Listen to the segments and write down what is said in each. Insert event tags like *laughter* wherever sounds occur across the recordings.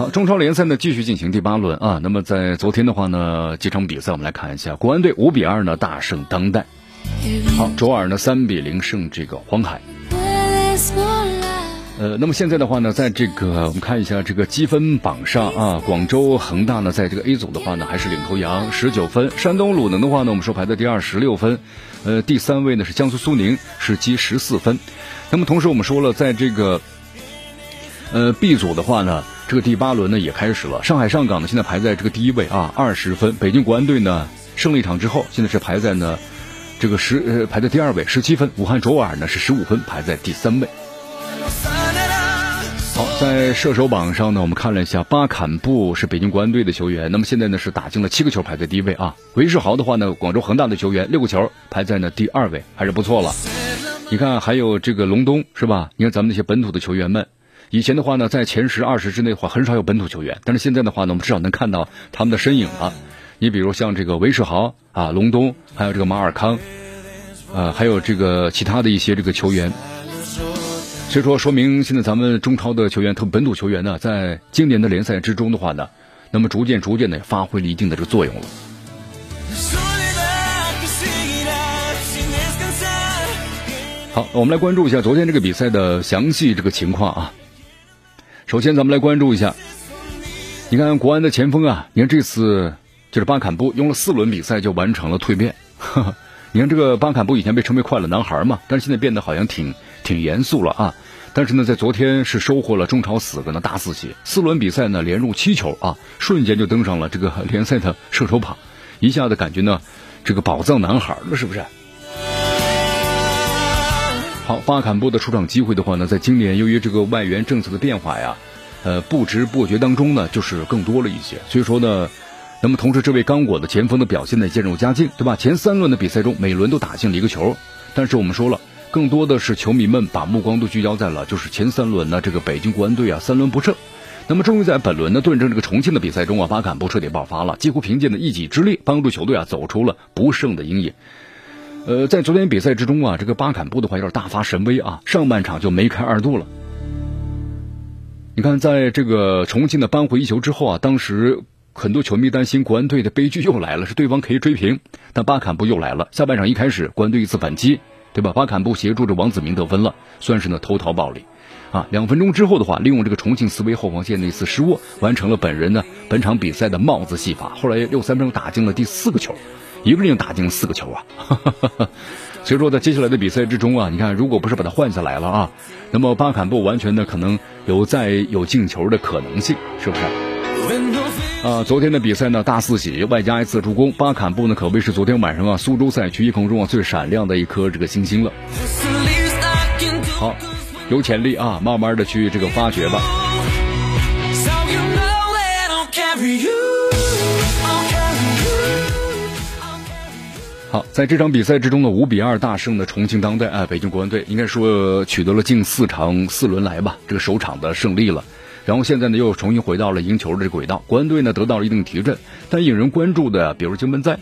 好，中超联赛呢继续进行第八轮啊。那么在昨天的话呢，几场比赛我们来看一下，国安队五比二呢大胜当代。好，卓尔呢三比零胜这个黄海。呃，那么现在的话呢，在这个我们看一下这个积分榜上啊，广州恒大呢在这个 A 组的话呢还是领头羊，十九分。山东鲁能的话呢，我们说排在第二，十六分。呃，第三位呢是江苏苏宁，是积十四分。那么同时我们说了，在这个呃 B 组的话呢，这个第八轮呢也开始了。上海上港呢现在排在这个第一位啊，二十分。北京国安队呢胜利一场之后，现在是排在呢这个十呃排在第二位，十七分。武汉卓尔呢是十五分，排在第三位。好，在射手榜上呢，我们看了一下，巴坎布是北京国安队的球员，那么现在呢是打进了七个球，排在第一位啊。韦世豪的话呢，广州恒大的球员六个球，排在呢第二位，还是不错了。你看，还有这个隆东是吧？你看咱们那些本土的球员们，以前的话呢，在前十、二十之内的话，很少有本土球员，但是现在的话呢，我们至少能看到他们的身影了。你比如像这个韦世豪啊，隆东，还有这个马尔康，呃，还有这个其他的一些这个球员，所以说说明现在咱们中超的球员，特本土球员呢，在今年的联赛之中的话呢，那么逐渐逐渐的发挥了一定的这个作用了。好，我们来关注一下昨天这个比赛的详细这个情况啊。首先，咱们来关注一下，你看国安的前锋啊，你看这次就是巴坎布用了四轮比赛就完成了蜕变。*laughs* 你看这个巴坎布以前被称为快乐男孩嘛，但是现在变得好像挺挺严肃了啊。但是呢，在昨天是收获了中超死个呢大四喜，四轮比赛呢连入七球啊，瞬间就登上了这个联赛的射手榜，一下子感觉呢这个宝藏男孩了，是不是？好，巴坎布的出场机会的话呢，在今年由于这个外援政策的变化呀，呃，不知不觉当中呢，就是更多了一些。所以说呢，那么同时这位刚果的前锋的表现呢渐入佳境，对吧？前三轮的比赛中，每轮都打进了一个球。但是我们说了，更多的是球迷们把目光都聚焦在了就是前三轮呢，这个北京国安队啊三轮不胜。那么终于在本轮呢对阵这个重庆的比赛中啊，巴坎布彻底爆发了，几乎凭借呢一己之力帮助球队啊走出了不胜的阴影。呃，在昨天比赛之中啊，这个巴坎布的话有点大发神威啊，上半场就梅开二度了。你看，在这个重庆的扳回一球之后啊，当时很多球迷担心国安队的悲剧又来了，是对方可以追平，但巴坎布又来了。下半场一开始，国安队一次反击，对吧？巴坎布协助着王子明得分了，算是呢偷桃暴李啊。两分钟之后的话，利用这个重庆斯威后防线的一次失误，完成了本人呢本场比赛的帽子戏法。后来六三分钟打进了第四个球。一个人就打进四个球啊！*laughs* 所以说，在接下来的比赛之中啊，你看，如果不是把他换下来了啊，那么巴坎布完全的可能有再有进球的可能性，是不是？啊，昨天的比赛呢大四喜，外加一次助攻，巴坎布呢可谓是昨天晚上啊苏州赛区一空中啊最闪亮的一颗这个星星了。好，有潜力啊，慢慢的去这个发掘吧。好，在这场比赛之中呢，五比二大胜的重庆当代啊，北京国安队应该说取得了近四场四轮来吧这个首场的胜利了，然后现在呢又重新回到了赢球的轨道，国安队呢得到了一定提振，但引人关注的，比如金门在，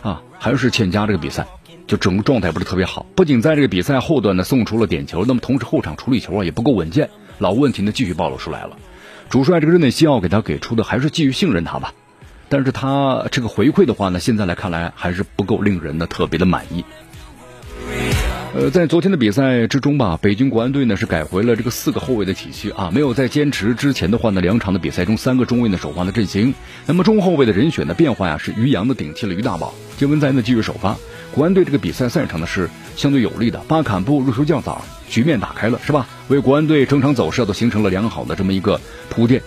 啊，还是欠佳这个比赛，就整个状态不是特别好，不仅在这个比赛后段呢送出了点球，那么同时后场处理球啊也不够稳健，老问题呢继续暴露出来了，主帅这个日内西奥给他给出的还是继续信任他吧。但是他这个回馈的话呢，现在来看来还是不够令人呢特别的满意。呃，在昨天的比赛之中吧，北京国安队呢是改回了这个四个后卫的体系啊，没有再坚持之前的话呢两场的比赛中三个中卫呢首发的阵型。那么中后卫的人选的变化呀，是于洋的顶替了于大宝，金文哉呢继续首发。国安队这个比赛赛程呢是相对有利的，巴坎布入球较早，局面打开了是吧？为国安队整场走势都形成了良好的这么一个铺垫。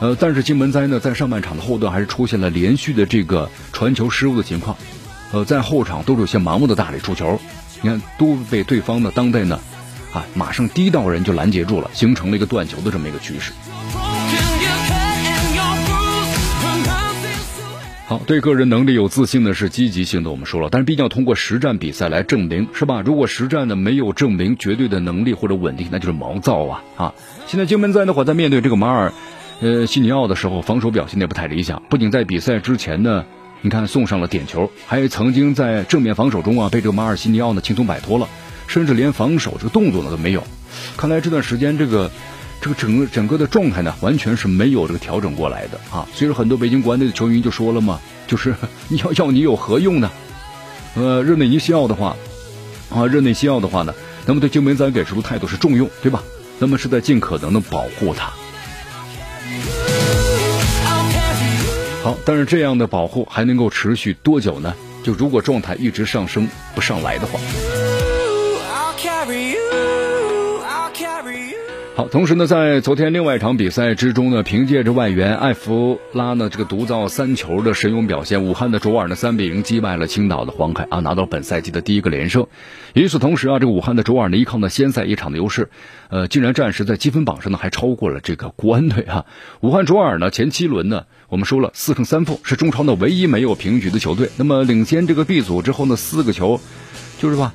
呃，但是金门哉呢，在上半场的后段还是出现了连续的这个传球失误的情况，呃，在后场都是有些盲目的大力出球，你看都被对方的当代呢，啊，马上第一道人就拦截住了，形成了一个断球的这么一个趋势。好，对个人能力有自信的是积极性的，我们说了，但是毕竟要通过实战比赛来证明，是吧？如果实战呢没有证明绝对的能力或者稳定，那就是毛躁啊啊！现在金门在的话，在面对这个马尔，呃，西尼奥的时候，防守表现的不太理想，不仅在比赛之前呢，你看送上了点球，还曾经在正面防守中啊，被这个马尔西尼奥呢轻松摆脱了，甚至连防守这个动作呢都没有。看来这段时间这个。这个整个整个的状态呢，完全是没有这个调整过来的啊！所以说，很多北京国安队的球迷就说了嘛，就是你 *laughs* 要要你有何用呢？呃，热内尼西奥的话，啊，热内西奥的话呢，那么对金门仔给出的态度是重用，对吧？那么是在尽可能的保护他。但是这样的保护还能够持续多久呢？就如果状态一直上升不上来的话。好，同时呢，在昨天另外一场比赛之中呢，凭借着外援艾弗拉呢这个独造三球的神勇表现，武汉的卓尔呢三比零击败了青岛的黄海啊，拿到本赛季的第一个连胜。与此同时啊，这个武汉的卓尔呢依靠呢先赛一场的优势，呃，竟然暂时在积分榜上呢还超过了这个国安队啊。武汉卓尔呢前七轮呢，我们说了四胜三负，是中超的唯一没有平局的球队。那么领先这个 B 组之后呢，四个球，就是吧。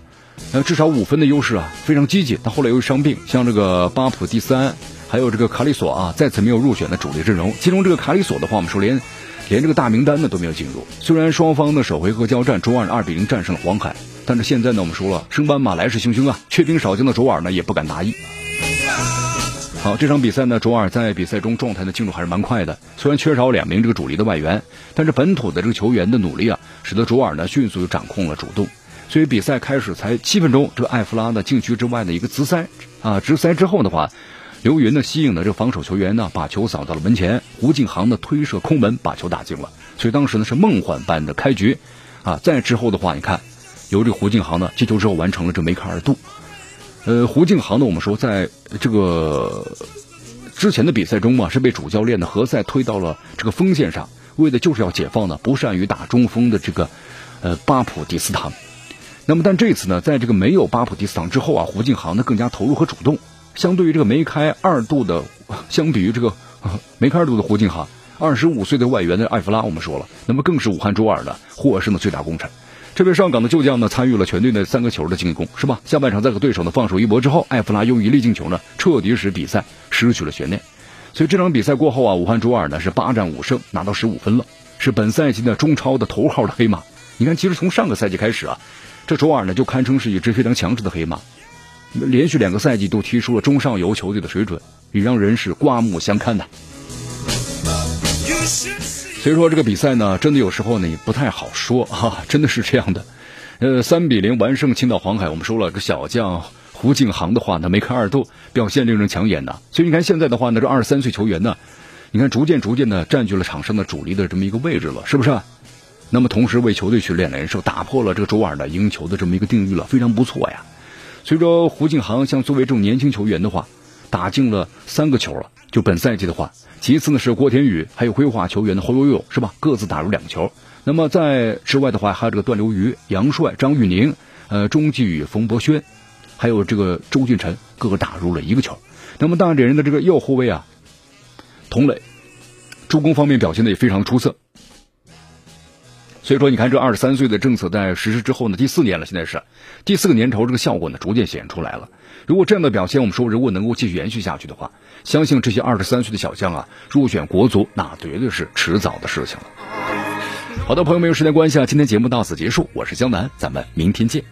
呃，至少五分的优势啊，非常积极。但后来由于伤病，像这个巴普蒂斯安，还有这个卡里索啊，再次没有入选的主力阵容。其中这个卡里索的话，我们说连连这个大名单呢都没有进入。虽然双方的首回合交战，卓尔二比零战胜了黄海，但是现在呢，我们说了，升班马来势汹汹啊，缺兵少将的卓尔呢也不敢大意。好，这场比赛呢，卓尔在比赛中状态的进入还是蛮快的。虽然缺少两名这个主力的外援，但是本土的这个球员的努力啊，使得卓尔呢迅速就掌控了主动。所以比赛开始才七分钟，这个艾弗拉的禁区之外的一个直塞啊，直塞之后的话，刘云呢吸引了这个防守球员呢，把球扫到了门前。胡敬航的推射空门把球打进了，所以当时呢是梦幻般的开局啊。再之后的话，你看由这胡敬航呢接球之后完成了这梅开二度。呃，胡敬航呢，我们说在这个之前的比赛中嘛，是被主教练的何塞推到了这个锋线上，为的就是要解放呢不善于打中锋的这个呃巴普蒂斯坦。那么，但这次呢，在这个没有巴普蒂斯坦之后啊，胡敬航呢更加投入和主动。相对于这个梅开二度的，相比于这个梅开二度的胡静航，二十五岁的外援的艾弗拉，我们说了，那么更是武汉卓尔的获胜的最大功臣。这位上岗的旧将呢，参与了全队的三个球的进攻，是吧？下半场在和对手呢放手一搏之后，艾弗拉用一粒进球呢，彻底使比赛失去了悬念。所以这场比赛过后啊，武汉卓尔呢是八战五胜，拿到十五分了，是本赛季的中超的头号的黑马。你看，其实从上个赛季开始啊。这卓尔呢，就堪称是一只非常强势的黑马，连续两个赛季都踢出了中上游球队的水准，也让人是刮目相看的。所以说这个比赛呢，真的有时候呢也不太好说啊，真的是这样的。呃，三比零完胜青岛黄海，我们说了，这小将胡敬航的话呢，梅开二度，表现令人抢眼的。所以你看现在的话呢，这二十三岁球员呢，你看逐渐逐渐的占据了场上的主力的这么一个位置了，是不是？那么同时为球队去练连胜，打破了这个周二的赢球的这么一个定律了，非常不错呀。随着胡敬航像作为这种年轻球员的话，打进了三个球了。就本赛季的话，其次呢是郭天宇，还有规划球员的侯悠悠是吧？各自打入两球。那么在之外的话，还有这个段流鱼、杨帅、张玉宁，呃，钟继宇、冯博轩，还有这个周俊辰，各个打入了一个球。那么大连人的这个右后卫啊，童磊，助攻方面表现的也非常出色。所以说，你看这二十三岁的政策在实施之后呢，第四年了，现在是第四个年头，这个效果呢逐渐显现出来了。如果这样的表现，我们说如果能够继续延续下去的话，相信这些二十三岁的小将啊，入选国足那绝对是迟早的事情了。好的，朋友们，有时间关系啊，今天节目到此结束，我是江南，咱们明天见。